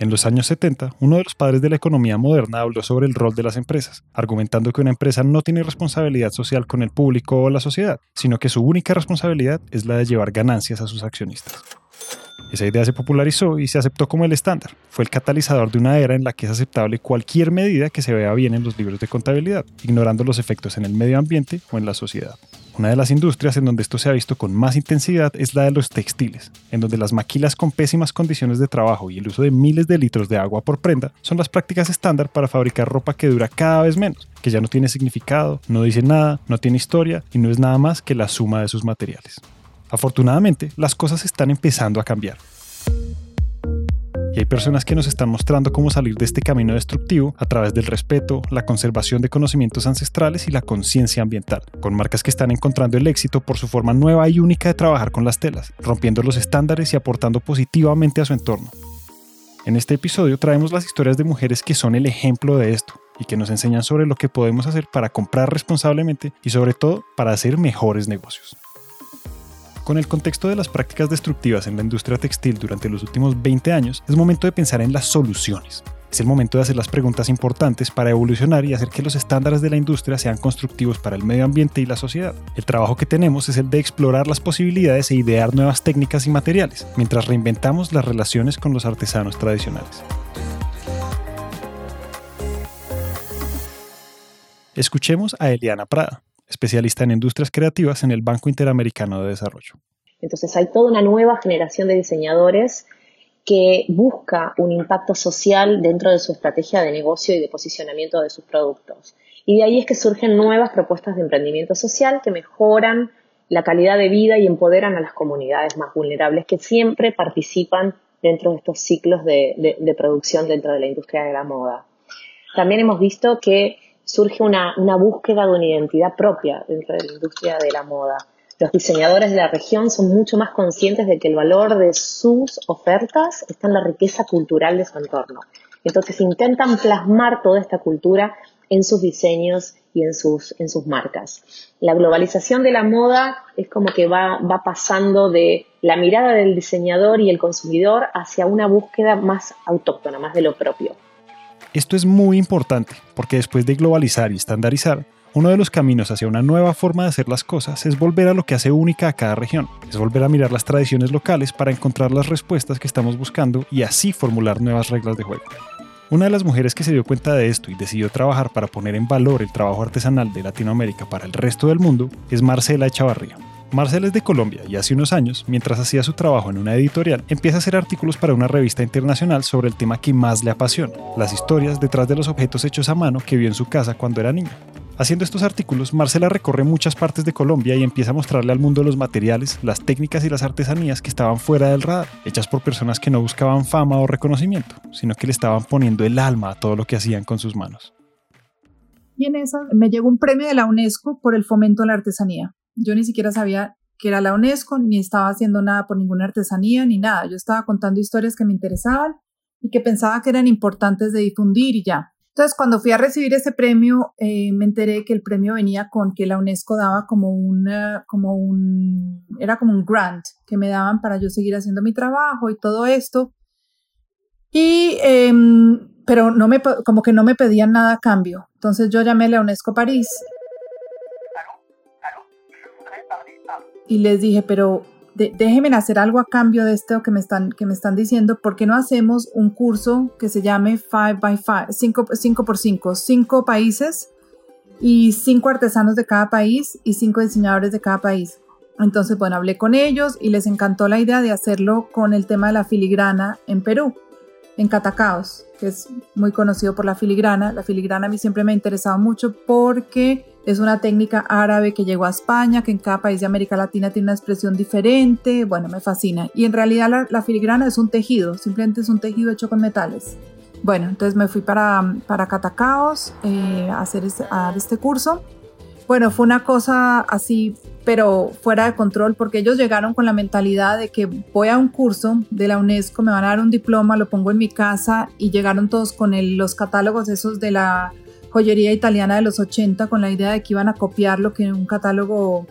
En los años 70, uno de los padres de la economía moderna habló sobre el rol de las empresas, argumentando que una empresa no tiene responsabilidad social con el público o la sociedad, sino que su única responsabilidad es la de llevar ganancias a sus accionistas. Esa idea se popularizó y se aceptó como el estándar. Fue el catalizador de una era en la que es aceptable cualquier medida que se vea bien en los libros de contabilidad, ignorando los efectos en el medio ambiente o en la sociedad. Una de las industrias en donde esto se ha visto con más intensidad es la de los textiles, en donde las maquilas con pésimas condiciones de trabajo y el uso de miles de litros de agua por prenda son las prácticas estándar para fabricar ropa que dura cada vez menos, que ya no tiene significado, no dice nada, no tiene historia y no es nada más que la suma de sus materiales. Afortunadamente, las cosas están empezando a cambiar. Y hay personas que nos están mostrando cómo salir de este camino destructivo a través del respeto, la conservación de conocimientos ancestrales y la conciencia ambiental, con marcas que están encontrando el éxito por su forma nueva y única de trabajar con las telas, rompiendo los estándares y aportando positivamente a su entorno. En este episodio traemos las historias de mujeres que son el ejemplo de esto y que nos enseñan sobre lo que podemos hacer para comprar responsablemente y sobre todo para hacer mejores negocios. Con el contexto de las prácticas destructivas en la industria textil durante los últimos 20 años, es momento de pensar en las soluciones. Es el momento de hacer las preguntas importantes para evolucionar y hacer que los estándares de la industria sean constructivos para el medio ambiente y la sociedad. El trabajo que tenemos es el de explorar las posibilidades e idear nuevas técnicas y materiales, mientras reinventamos las relaciones con los artesanos tradicionales. Escuchemos a Eliana Prada, especialista en industrias creativas en el Banco Interamericano de Desarrollo. Entonces hay toda una nueva generación de diseñadores que busca un impacto social dentro de su estrategia de negocio y de posicionamiento de sus productos. Y de ahí es que surgen nuevas propuestas de emprendimiento social que mejoran la calidad de vida y empoderan a las comunidades más vulnerables que siempre participan dentro de estos ciclos de, producción dentro de la industria de la moda. También hemos visto que surge una, búsqueda de una identidad propia dentro de la industria de la moda. Los diseñadores de la región son mucho más conscientes de que el valor de sus ofertas está en la riqueza cultural de su entorno. Entonces intentan plasmar toda esta cultura en sus diseños y en sus, en sus marcas. La globalización de la moda es como que va, va pasando de la mirada del diseñador y el consumidor hacia una búsqueda más autóctona, más de lo propio. Esto es muy importante porque después de globalizar y estandarizar, uno de los caminos hacia una nueva forma de hacer las cosas es volver a lo que hace única a cada región, es volver a mirar las tradiciones locales para encontrar las respuestas que estamos buscando y así formular nuevas reglas de juego. Una de las mujeres que se dio cuenta de esto y decidió trabajar para poner en valor el trabajo artesanal de Latinoamérica para el resto del mundo es Marcela Echavarría. Marcel es de Colombia y hace unos años, mientras hacía su trabajo en una editorial, empieza a hacer artículos para una revista internacional sobre el tema que más le apasiona, las historias detrás de los objetos hechos a mano que vio en su casa cuando era niño. Haciendo estos artículos, Marcela recorre muchas partes de Colombia y empieza a mostrarle al mundo los materiales, las técnicas y las artesanías que estaban fuera del radar, hechas por personas que no buscaban fama o reconocimiento, sino que le estaban poniendo el alma a todo lo que hacían con sus manos. Y en eso me llegó un premio de la UNESCO por el fomento de la artesanía. Yo ni siquiera sabía que era la UNESCO, ni estaba haciendo nada por ninguna artesanía, ni nada. Yo estaba contando historias que me interesaban y que pensaba que eran importantes de difundir y ya. Entonces, cuando fui a recibir ese premio, eh, me enteré que el premio venía con que la UNESCO daba como un, como un, era como un grant que me daban para yo seguir haciendo mi trabajo y todo esto. Y, em, pero no me, como que no me pedían nada a cambio. Entonces yo llamé a la UNESCO París y les dije, pero déjenme hacer algo a cambio de esto que me están, que me están diciendo, ¿por qué no hacemos un curso que se llame 5 by 5, 5, por 5, 5 países y 5 artesanos de cada país y 5 diseñadores de cada país? Entonces, bueno, hablé con ellos y les encantó la idea de hacerlo con el tema de la filigrana en Perú, en Catacaos, que es muy conocido por la filigrana. La filigrana a mí siempre me ha interesado mucho porque es una técnica árabe que llegó a España, que en cada país de América Latina tiene una expresión diferente. Bueno, me fascina. Y en realidad la, filigrana es un tejido, simplemente es un tejido hecho con metales. Bueno, entonces me fui para, para Catacaos eh, a, hacer este, dar este curso. Bueno, fue una cosa así, pero fuera de control, porque ellos llegaron con la mentalidad de que voy a un curso de la UNESCO, me van a dar un diploma, lo pongo en mi casa y llegaron todos con los catálogos esos de la joyería italiana de los 80 con la idea de que iban a copiar lo que un catálogo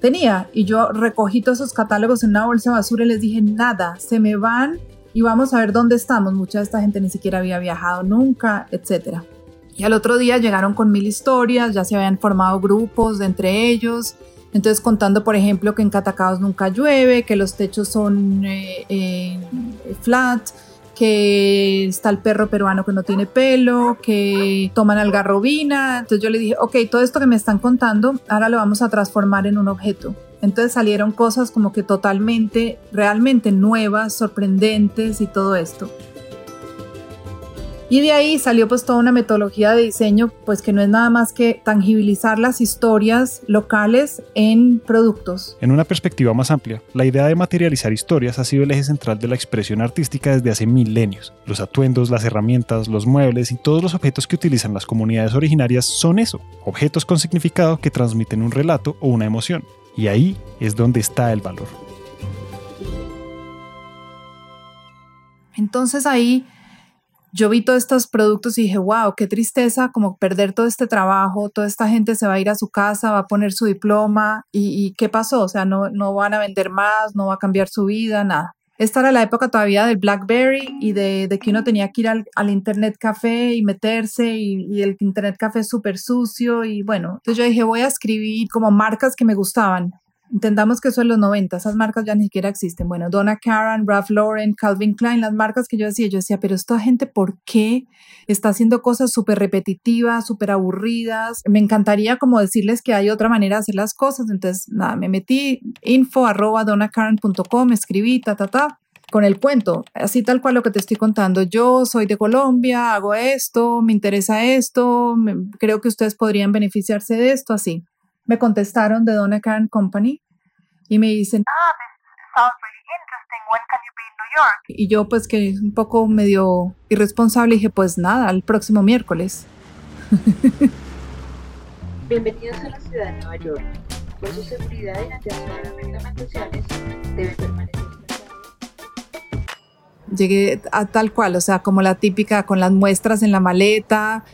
tenía. Y yo recogí todos esos catálogos en una bolsa de basura y les dije, nada, se me van y vamos a ver dónde estamos. Mucha de esta gente ni siquiera había viajado nunca, etc. Y al otro día llegaron con mil historias, ya se habían formado grupos de entre ellos. Entonces contando, por ejemplo, que en Catacaos nunca llueve, que los techos son eh, eh, flat, que está el perro peruano que no tiene pelo, que toman algarrobina. Entonces yo le dije, ok, todo esto que me están contando, ahora lo vamos a transformar en un objeto. Entonces salieron cosas como que totalmente, realmente nuevas, sorprendentes y todo esto. Y de ahí salió pues toda una metodología de diseño, pues que no es nada más que tangibilizar las historias locales en productos. En una perspectiva más amplia, la idea de materializar historias ha sido el eje central de la expresión artística desde hace milenios. Los atuendos, las herramientas, los muebles y todos los objetos que utilizan las comunidades originarias son eso, objetos con significado que transmiten un relato o una emoción. Y ahí es donde está el valor. Entonces ahí yo vi todos estos productos y dije, wow, qué tristeza como perder todo este trabajo, toda esta gente se va a ir a su casa, va a poner su diploma y, qué pasó, o sea, no, no van a vender más, no va a cambiar su vida, nada. Esta era la época todavía del BlackBerry y de, que uno tenía que ir al, Internet Café y meterse y, y el Internet Café es súper sucio y bueno, entonces yo dije voy a escribir como marcas que me gustaban. Entendamos que eso en los 90, esas marcas ya ni siquiera existen. Bueno, Donna Karan, Ralph Lauren, Calvin Klein, las marcas que yo decía, yo decía, pero esta gente, ¿por qué está haciendo cosas súper repetitivas, súper aburridas? Me encantaría como decirles que hay otra manera de hacer las cosas. Entonces, nada, me metí info arroba donnacaran.com, escribí, ta, ta, ta con el cuento, así tal cual lo que te estoy contando. Yo soy de Colombia, hago esto, me interesa esto, creo que ustedes podrían beneficiarse de esto, así. Me contestaron de Donna Karen Company y me dicen, ah, sounds really interesting. When can you be in New York? Y yo pues que un poco medio irresponsable dije, pues nada, el próximo miércoles. Bienvenidos a la ciudad de Nueva York. Por su seguridad y atención a las reglamentaciones, debe permanecer llegué a tal cual, o sea, como la típica con las muestras en la maleta,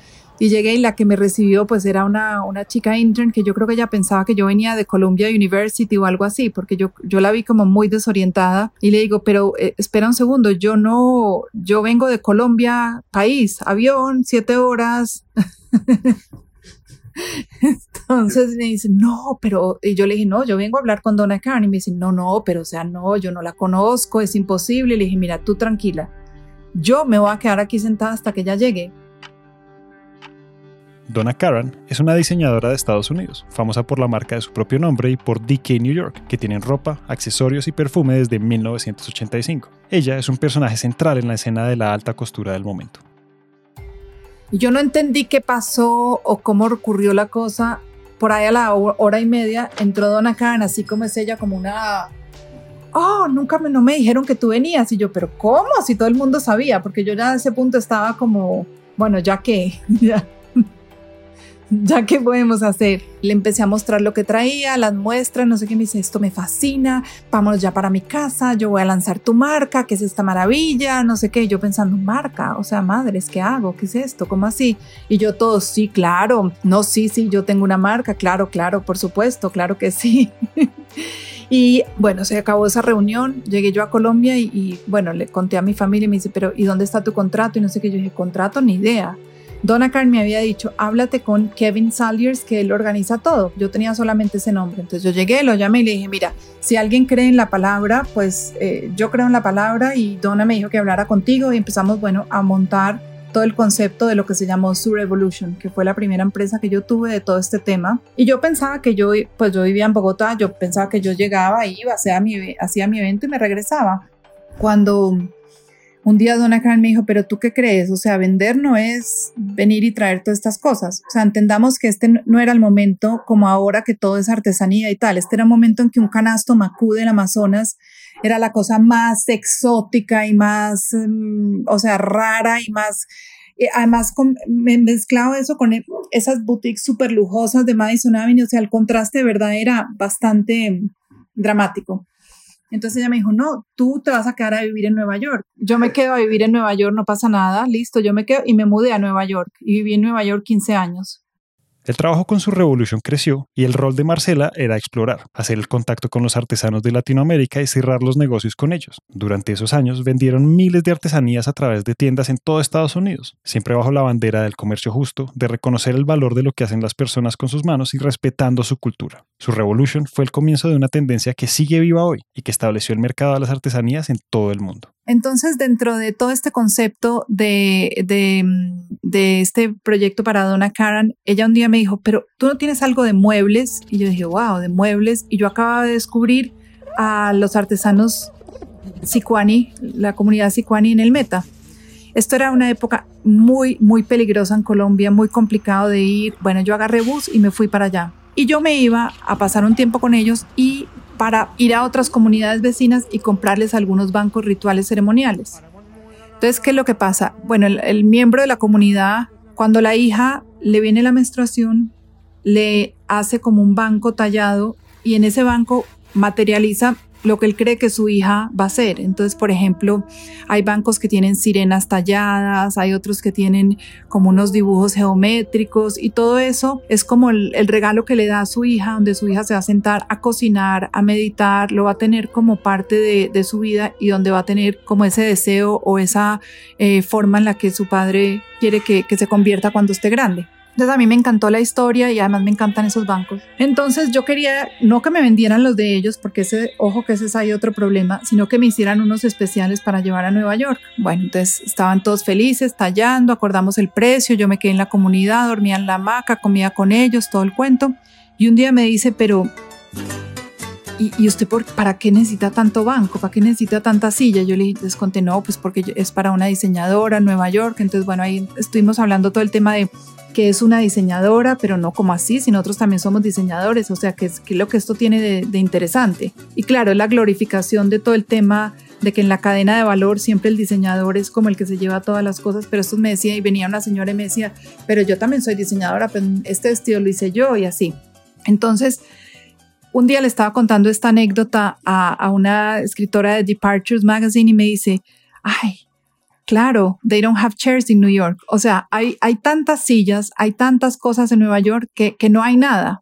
y llegué y la que me recibió pues era una, una chica intern que yo creo que ella pensaba que yo venía de Columbia University o algo así, porque yo, yo la vi como muy desorientada y le digo, pero eh, espera un segundo, yo no, yo vengo de Colombia, país, avión, siete horas. Entonces me dice, no, pero y yo le dije, no, yo vengo a hablar con Donna Karen y me dice, no, no, pero o sea, no, yo no la conozco, es imposible. Y le dije, mira, tú tranquila, yo me voy a quedar aquí sentada hasta que ella llegue. Donna Karan es una diseñadora de Estados Unidos, famosa por la marca de su propio nombre y por DK New York, que tienen ropa, accesorios y perfume desde 1985. Ella es un personaje central en la escena de la alta costura del momento. Yo no entendí qué pasó o cómo ocurrió la cosa. Por ahí a la hora y media entró Donna Karan, así como es ella, como una oh, nunca me, no me dijeron que tú venías. Y yo, pero ¿cómo? Si todo el mundo sabía, porque yo ya a ese punto estaba como, bueno, ya que, ya que podemos hacer. Le empecé a mostrar lo que traía, las muestras, no sé qué, me dice, esto me fascina, vámonos ya para mi casa, yo voy a lanzar tu marca, ¿qué es esta maravilla? No sé qué, yo pensando, marca, o sea, madres, ¿qué hago? ¿Qué es esto? ¿Cómo así? Y yo todo, sí, claro, no, sí, sí, yo tengo una marca, claro, claro, por supuesto, claro que sí. Y bueno, se acabó esa reunión, llegué yo a Colombia y, y, bueno, le conté a mi familia y me dice, pero ¿y dónde está tu contrato? Y no sé qué, yo dije, contrato, ni idea. Donna Karen me había dicho, háblate con Kevin Saliers, que él organiza todo. Yo tenía solamente ese nombre. Entonces yo llegué, lo llamé y le dije, mira, si alguien cree en la palabra, pues eh, yo creo en la palabra y Donna me dijo que hablara contigo y empezamos, bueno, a montar todo el concepto de lo que se llamó Sur Evolution, que fue la primera empresa que yo tuve de todo este tema. Y yo pensaba que yo, pues yo vivía en Bogotá, yo pensaba que yo llegaba, iba, hacía mi, hacía mi evento y me regresaba. Cuando un día Donna Karen me dijo, pero tú qué crees? O sea, vender no es venir y traer todas estas cosas. O sea, entendamos que este no era el momento como ahora que todo es artesanía y tal. Este era un momento en que un canasto macú del Amazonas era la cosa más exótica y más, mm, o sea, rara y más eh, además, me mezclado eso con esas boutiques súper lujosas de Madison Avenue, o sea, el contraste de verdad era bastante dramático. Entonces ella me dijo, no, tú te vas a quedar a vivir en Nueva York. Yo me quedo a vivir en Nueva York, no pasa nada, listo, yo me quedo y me mudé a Nueva York y viví en Nueva York 15 años. El trabajo con su revolución creció y el rol de Marcela era explorar, hacer el contacto con los artesanos de Latinoamérica y cerrar los negocios con ellos. Durante esos años vendieron miles de artesanías a través de tiendas en todo Estados Unidos, siempre bajo la bandera del comercio justo, de reconocer el valor de lo que hacen las personas con sus manos y respetando su cultura. Su revolución fue el comienzo de una tendencia que sigue viva hoy y que estableció el mercado de las artesanías en todo el mundo. Entonces, dentro de todo este concepto de, de, este proyecto para Donna Karan, ella un día me dijo, pero tú no tienes algo de muebles. Y yo dije, wow, de muebles. Y yo acababa de descubrir a los artesanos Sicuani, la comunidad Sicuani en el Meta. Esto era una época muy, muy peligrosa en Colombia, muy complicado de ir. Bueno, yo agarré bus y me fui para allá. Y yo me iba a pasar un tiempo con ellos y para ir a otras comunidades vecinas y comprarles algunos bancos rituales ceremoniales. Entonces, ¿qué es lo que pasa? Bueno, el, miembro de la comunidad, cuando la hija le viene la menstruación, le hace como un banco tallado y en ese banco materializa lo que él cree que su hija va a ser. Entonces, por ejemplo, hay bancos que tienen sirenas talladas, hay otros que tienen como unos dibujos geométricos y todo eso es como el, regalo que le da a su hija, donde su hija se va a sentar a cocinar, a meditar, lo va a tener como parte de, su vida y donde va a tener como ese deseo o esa eh, forma en la que su padre quiere que se convierta cuando esté grande. Entonces a mí me encantó la historia y además me encantan esos bancos. Entonces yo quería no que me vendieran los de ellos, porque ese, ojo que ese es ahí otro problema, sino que me hicieran unos especiales para llevar a Nueva York. Bueno, entonces estaban todos felices, tallando, acordamos el precio, yo me quedé en la comunidad, dormía en la hamaca, comía con ellos, todo el cuento. Y un día me dice, pero ¿Y, usted por, para qué necesita tanto banco? ¿Para qué necesita tanta silla? Yo les conté, no, pues porque es para una diseñadora en Nueva York. Entonces, bueno, ahí estuvimos hablando todo el tema de que es una diseñadora, pero no como así, si nosotros también somos diseñadores, o sea, que es, lo que esto tiene de, interesante. Y claro, es la glorificación de todo el tema de que en la cadena de valor siempre el diseñador es como el que se lleva todas las cosas, pero esto me decía, y venía una señora y me decía, pero yo también soy diseñadora, pero este vestido lo hice yo y así. Entonces, un día le estaba contando esta anécdota a, a una escritora de Departures Magazine y me dice, ay, Claro, they don't have chairs in New York. O sea, hay, hay tantas sillas, hay tantas cosas en Nueva York que, que no hay nada.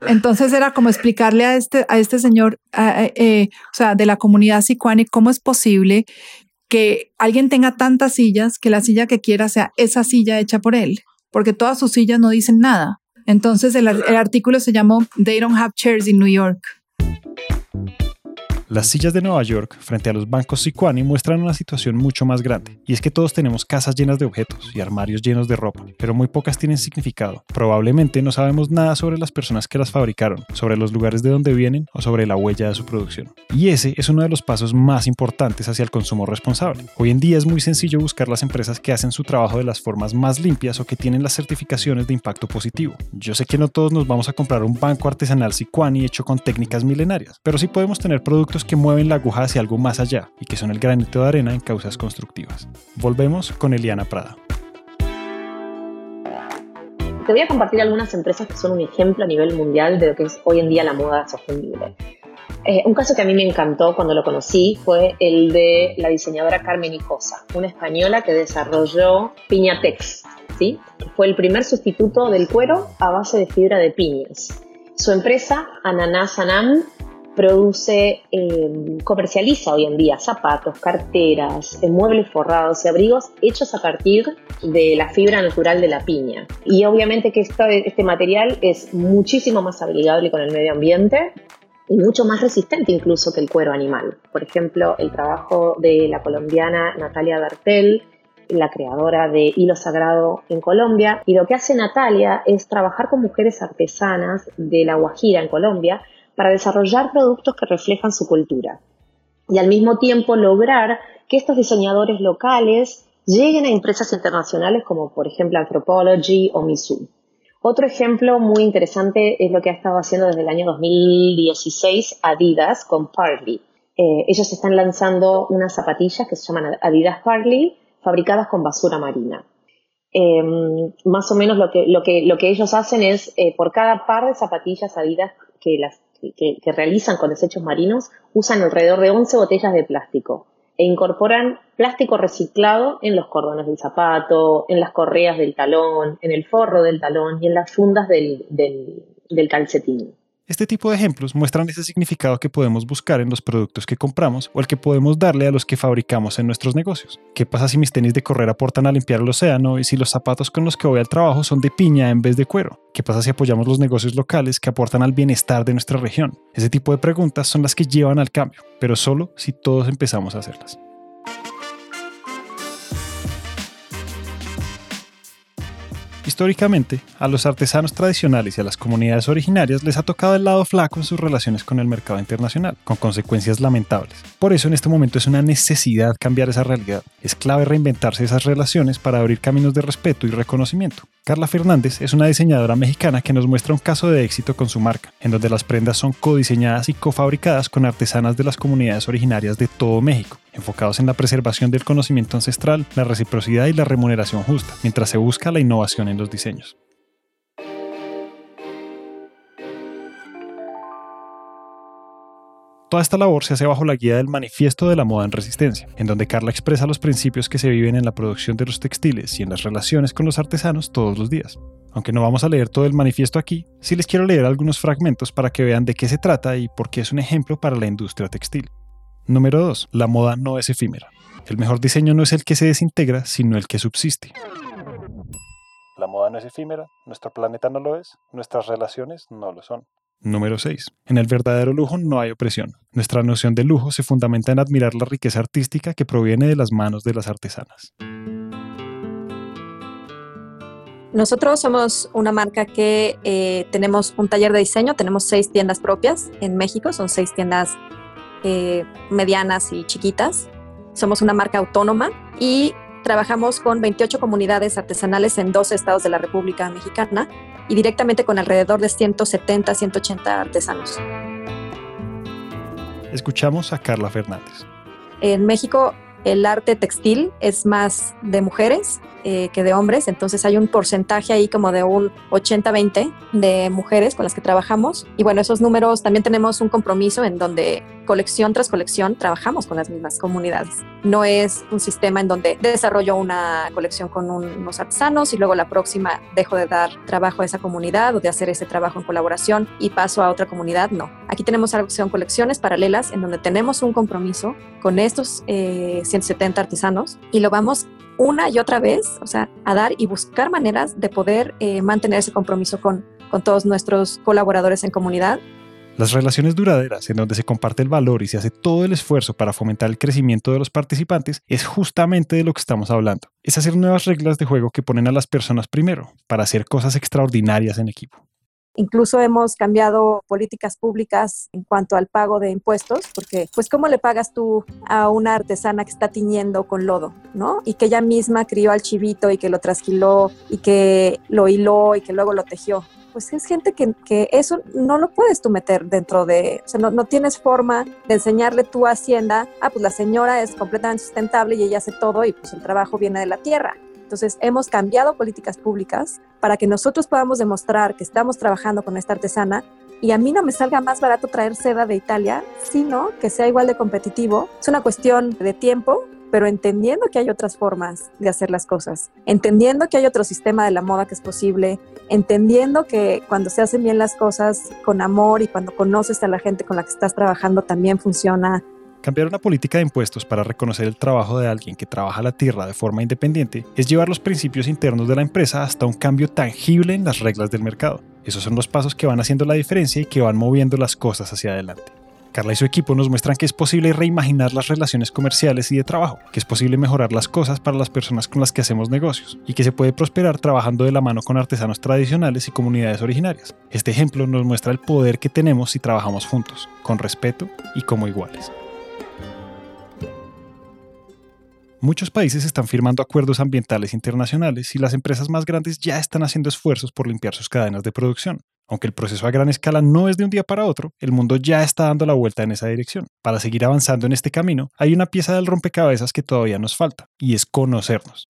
Entonces era como explicarle a este, a este señor, eh, o sea, de la comunidad sicuani, cómo es posible que alguien tenga tantas sillas que la silla que quiera sea esa silla hecha por él, porque todas sus sillas no dicen nada. Entonces el, el artículo se llamó They don't have chairs in New York. Las sillas de Nueva York frente a los bancos Sicuani muestran una situación mucho más grande, y es que todos tenemos casas llenas de objetos y armarios llenos de ropa, pero muy pocas tienen significado. Probablemente no sabemos nada sobre las personas que las fabricaron, sobre los lugares de donde vienen o sobre la huella de su producción. Y ese es uno de los pasos más importantes hacia el consumo responsable. Hoy en día es muy sencillo buscar las empresas que hacen su trabajo de las formas más limpias o que tienen las certificaciones de impacto positivo. Yo sé que no todos nos vamos a comprar un banco artesanal Sicuani hecho con técnicas milenarias, pero sí podemos tener productos que mueven la aguja hacia algo más allá y que son el granito de arena en causas constructivas. Volvemos con Eliana Prada. Te voy a compartir algunas empresas que son un ejemplo a nivel mundial de lo que es hoy en día la moda sostenible. Eh, un caso que a mí me encantó cuando lo conocí fue el de la diseñadora Carmen Hijosa, una española que desarrolló Piñatex, ¿sí? fue el primer sustituto del cuero a base de fibra de piñas. Su empresa, Ananas Anam, produce, eh, comercializa hoy en día zapatos, carteras, muebles forrados y abrigos hechos a partir de la fibra natural de la piña. Y obviamente que este material es muchísimo más amigable con el medio ambiente y mucho más resistente incluso que el cuero animal. Por ejemplo, el trabajo de la colombiana Natalia Dartel, la creadora de Hilo Sagrado en Colombia, y lo que hace Natalia es trabajar con mujeres artesanas de La Guajira en Colombia para desarrollar productos que reflejan su cultura y al mismo tiempo lograr que estos diseñadores locales lleguen a empresas internacionales como por ejemplo Anthropology o Misu. Otro ejemplo muy interesante es lo que ha estado haciendo desde el año 2016 Adidas con Partly. eh, ellos están lanzando unas zapatillas que se llaman Adidas Harley, fabricadas con basura marina. Em, más o menos lo que, lo que, lo que ellos hacen es, eh, por cada par de zapatillas Adidas que, las, que, realizan con desechos marinos, usan alrededor de 11 botellas de plástico e incorporan plástico reciclado en los cordones del zapato, en las correas del talón, en el forro del talón y en las fundas del, del, del calcetín. Este tipo de ejemplos muestran ese significado que podemos buscar en los productos que compramos o el que podemos darle a los que fabricamos en nuestros negocios. ¿Qué pasa si mis tenis de correr aportan a limpiar el océano y si los zapatos con los que voy al trabajo son de piña en vez de cuero? ¿Qué pasa si apoyamos los negocios locales que aportan al bienestar de nuestra región? Ese tipo de preguntas son las que llevan al cambio, pero solo si todos empezamos a hacerlas. Históricamente, a los artesanos tradicionales y a las comunidades originarias les ha tocado el lado flaco en sus relaciones con el mercado internacional, con consecuencias lamentables. Por eso en este momento es una necesidad cambiar esa realidad. Es clave reinventarse esas relaciones para abrir caminos de respeto y reconocimiento. Carla Fernández es una diseñadora mexicana que nos muestra un caso de éxito con su marca, en donde las prendas son codiseñadas y cofabricadas con artesanas de las comunidades originarias de todo México, enfocados en la preservación del conocimiento ancestral, la reciprocidad y la remuneración justa, mientras se busca la innovación en los diseños. Toda esta labor se hace bajo la guía del Manifiesto de la Moda en Resistencia, en donde Carla expresa los principios que se viven en la producción de los textiles y en las relaciones con los artesanos todos los días. Aunque no vamos a leer todo el manifiesto aquí, sí les quiero leer algunos fragmentos para que vean de qué se trata y por qué es un ejemplo para la industria textil. Número 2. La moda no es efímera. El mejor diseño no es el que se desintegra, sino el que subsiste. La moda no es efímera, nuestro planeta no lo es, nuestras relaciones no lo son. Número 6. En el verdadero lujo no hay opresión. Nuestra noción de lujo se fundamenta en admirar la riqueza artística que proviene de las manos de las artesanas. Nosotros somos una marca que eh, tenemos un taller de diseño, tenemos seis tiendas propias en México, son seis tiendas eh, medianas y chiquitas. Somos una marca autónoma y trabajamos con 28 comunidades artesanales en 12 estados de la República Mexicana y directamente con alrededor de 170, 180 artesanos. Escuchamos a Carla Fernández. En México el arte textil es más de mujeres eh, que de hombres, entonces hay un porcentaje ahí como de un 80-20 de mujeres con las que trabajamos. Y bueno, esos números también tenemos un compromiso en donde colección tras colección trabajamos con las mismas comunidades. No es un sistema en donde desarrollo una colección con unos artesanos y luego la próxima dejo de dar trabajo a esa comunidad o de hacer ese trabajo en colaboración y paso a otra comunidad. No. Aquí tenemos son colecciones paralelas en donde tenemos un compromiso con estos 170 eh, artesanos y lo vamos una y otra vez, o sea, a dar y buscar maneras de poder eh, mantener ese compromiso con, con todos nuestros colaboradores en comunidad. Las relaciones duraderas, en donde se comparte el valor y se hace todo el esfuerzo para fomentar el crecimiento de los participantes, es justamente de lo que estamos hablando. Es hacer nuevas reglas de juego que ponen a las personas primero, para hacer cosas extraordinarias en equipo. Incluso hemos cambiado políticas públicas en cuanto al pago de impuestos, porque pues cómo le pagas tú a una artesana que está tiñendo con lodo, ¿no? Y que ella misma crió al chivito y que lo trasquiló y que lo hiló y que luego lo tejió. Pues es gente que, eso no lo puedes tú meter dentro de, o sea, no, no tienes forma de enseñarle tu hacienda, ah, pues la señora es completamente sustentable y ella hace todo y pues el trabajo viene de la tierra. Entonces, hemos cambiado políticas públicas para que nosotros podamos demostrar que estamos trabajando con esta artesana y a mí no me salga más barato traer seda de Italia, sino que sea igual de competitivo. Es una cuestión de tiempo, pero entendiendo que hay otras formas de hacer las cosas, entendiendo que hay otro sistema de la moda que es posible, entendiendo que cuando se hacen bien las cosas con amor y cuando conoces a la gente con la que estás trabajando también funciona, Cambiar una política de impuestos para reconocer el trabajo de alguien que trabaja la tierra de forma independiente es llevar los principios internos de la empresa hasta un cambio tangible en las reglas del mercado. Esos son los pasos que van haciendo la diferencia y que van moviendo las cosas hacia adelante. Carla y su equipo nos muestran que es posible reimaginar las relaciones comerciales y de trabajo, que es posible mejorar las cosas para las personas con las que hacemos negocios y que se puede prosperar trabajando de la mano con artesanos tradicionales y comunidades originarias. Este ejemplo nos muestra el poder que tenemos si trabajamos juntos, con respeto y como iguales. Muchos países están firmando acuerdos ambientales internacionales y las empresas más grandes ya están haciendo esfuerzos por limpiar sus cadenas de producción. Aunque el proceso a gran escala no es de un día para otro, el mundo ya está dando la vuelta en esa dirección. Para seguir avanzando en este camino, hay una pieza del rompecabezas que todavía nos falta, y es conocernos.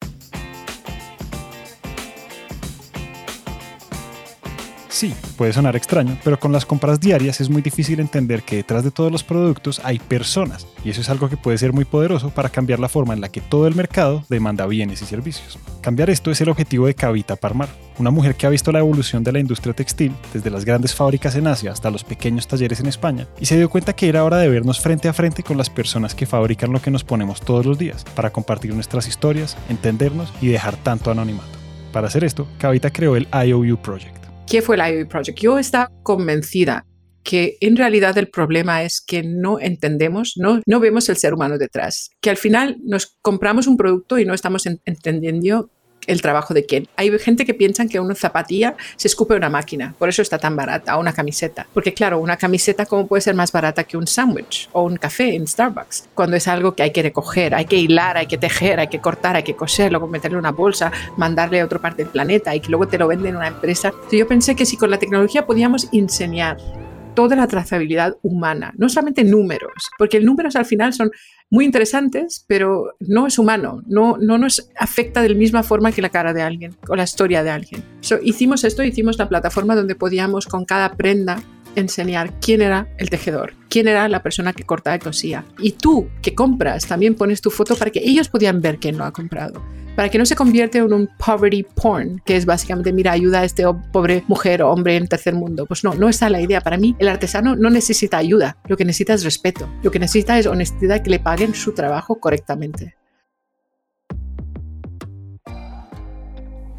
Sí, puede sonar extraño, pero con las compras diarias es muy difícil entender que detrás de todos los productos hay personas, y eso es algo que puede ser muy poderoso para cambiar la forma en la que todo el mercado demanda bienes y servicios. Cambiar esto es el objetivo de Kavita Parmar, una mujer que ha visto la evolución de la industria textil desde las grandes fábricas en Asia hasta los pequeños talleres en España, y se dio cuenta que era hora de vernos frente a frente con las personas que fabrican lo que nos ponemos todos los días, para compartir nuestras historias, entendernos y dejar tanto anonimato. Para hacer esto, Kavita creó el IOU Project ¿Qué fue el IOE Project? Yo estaba convencida que en realidad el problema es que no entendemos, no, no vemos el ser humano detrás, que al final nos compramos un producto y no estamos entendiendo el trabajo de quién. Hay gente que piensa que una zapatilla se escupe una máquina, por eso está tan barata, una camiseta. Porque claro, una camiseta cómo puede ser más barata que un sándwich o un café en Starbucks, cuando es algo que hay que recoger, hay que hilar, hay que tejer, hay que cortar, hay que coser, luego meterle una bolsa, mandarle a otra parte del planeta y que luego te lo venden en una empresa. Yo pensé que si con la tecnología podíamos enseñar toda la trazabilidad humana, no solamente números, porque números al final son muy interesantes, pero no es humano, no, no nos afecta de la misma forma que la cara de alguien o la historia de alguien. hicimos esto, hicimos la plataforma donde podíamos con cada prenda enseñar quién era el tejedor, quién era la persona que cortaba y cosía. Y tú que compras también pones tu foto para que ellos podían ver quién lo ha comprado para que no se convierta en un poverty porn, que es básicamente, mira, ayuda a este pobre mujer o hombre en tercer mundo. Pues no, no está la idea. Para mí, el artesano no necesita ayuda, lo que necesita es respeto, lo que necesita es honestidad, que le paguen su trabajo correctamente.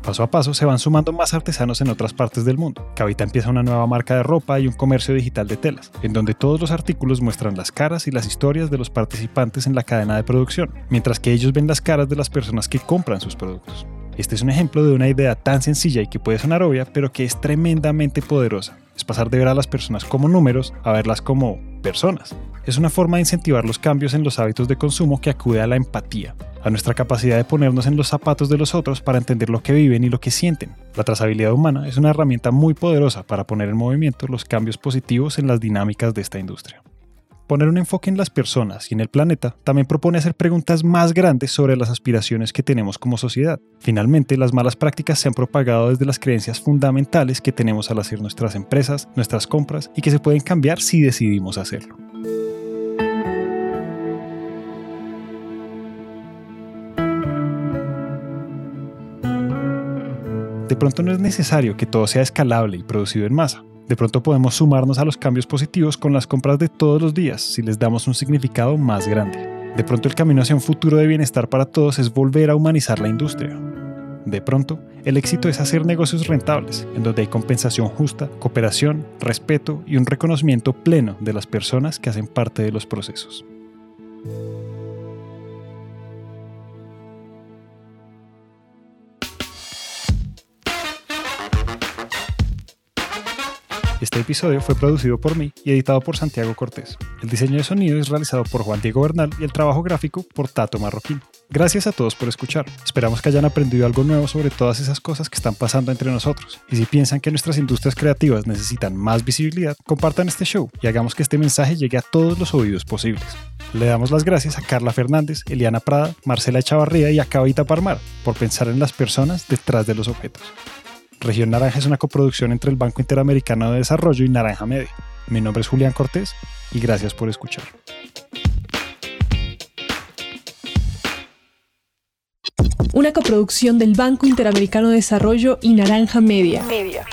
Paso a paso se van sumando más artesanos en otras partes del mundo. Cavita empieza una nueva marca de ropa y un comercio digital de telas, en donde todos los artículos muestran las caras y las historias de los participantes en la cadena de producción, mientras que ellos ven las caras de las personas que compran sus productos. Este es un ejemplo de una idea tan sencilla y que puede sonar obvia, pero que es tremendamente poderosa. Es pasar de ver a las personas como números a verlas como personas. Es una forma de incentivar los cambios en los hábitos de consumo que acude a la empatía, a nuestra capacidad de ponernos en los zapatos de los otros para entender lo que viven y lo que sienten. La trazabilidad humana es una herramienta muy poderosa para poner en movimiento los cambios positivos en las dinámicas de esta industria. Poner un enfoque en las personas y en el planeta también propone hacer preguntas más grandes sobre las aspiraciones que tenemos como sociedad. Finalmente, las malas prácticas se han propagado desde las creencias fundamentales que tenemos al hacer nuestras empresas, nuestras compras y que se pueden cambiar si decidimos hacerlo. De pronto no es necesario que todo sea escalable y producido en masa. De pronto podemos sumarnos a los cambios positivos con las compras de todos los días si les damos un significado más grande. De pronto el camino hacia un futuro de bienestar para todos es volver a humanizar la industria. De pronto, el éxito es hacer negocios rentables, en donde hay compensación justa, cooperación, respeto y un reconocimiento pleno de las personas que hacen parte de los procesos. Este episodio fue producido por mí y editado por Santiago Cortés. El diseño de sonido es realizado por Juan Diego Bernal y el trabajo gráfico por Tato Marroquín. Gracias a todos por escuchar. Esperamos que hayan aprendido algo nuevo sobre todas esas cosas que están pasando entre nosotros. Y si piensan que nuestras industrias creativas necesitan más visibilidad, compartan este show y hagamos que este mensaje llegue a todos los oídos posibles. Le damos las gracias a Carla Fernández, Eliana Prada, Marcela Echavarría y a Cabita Parmar por pensar en las personas detrás de los objetos. Región Naranja es una coproducción entre el Banco Interamericano de Desarrollo y Naranja Media. Mi nombre es Julián Cortés y gracias por escuchar. Una coproducción del Banco Interamericano de Desarrollo y Naranja Media. Media.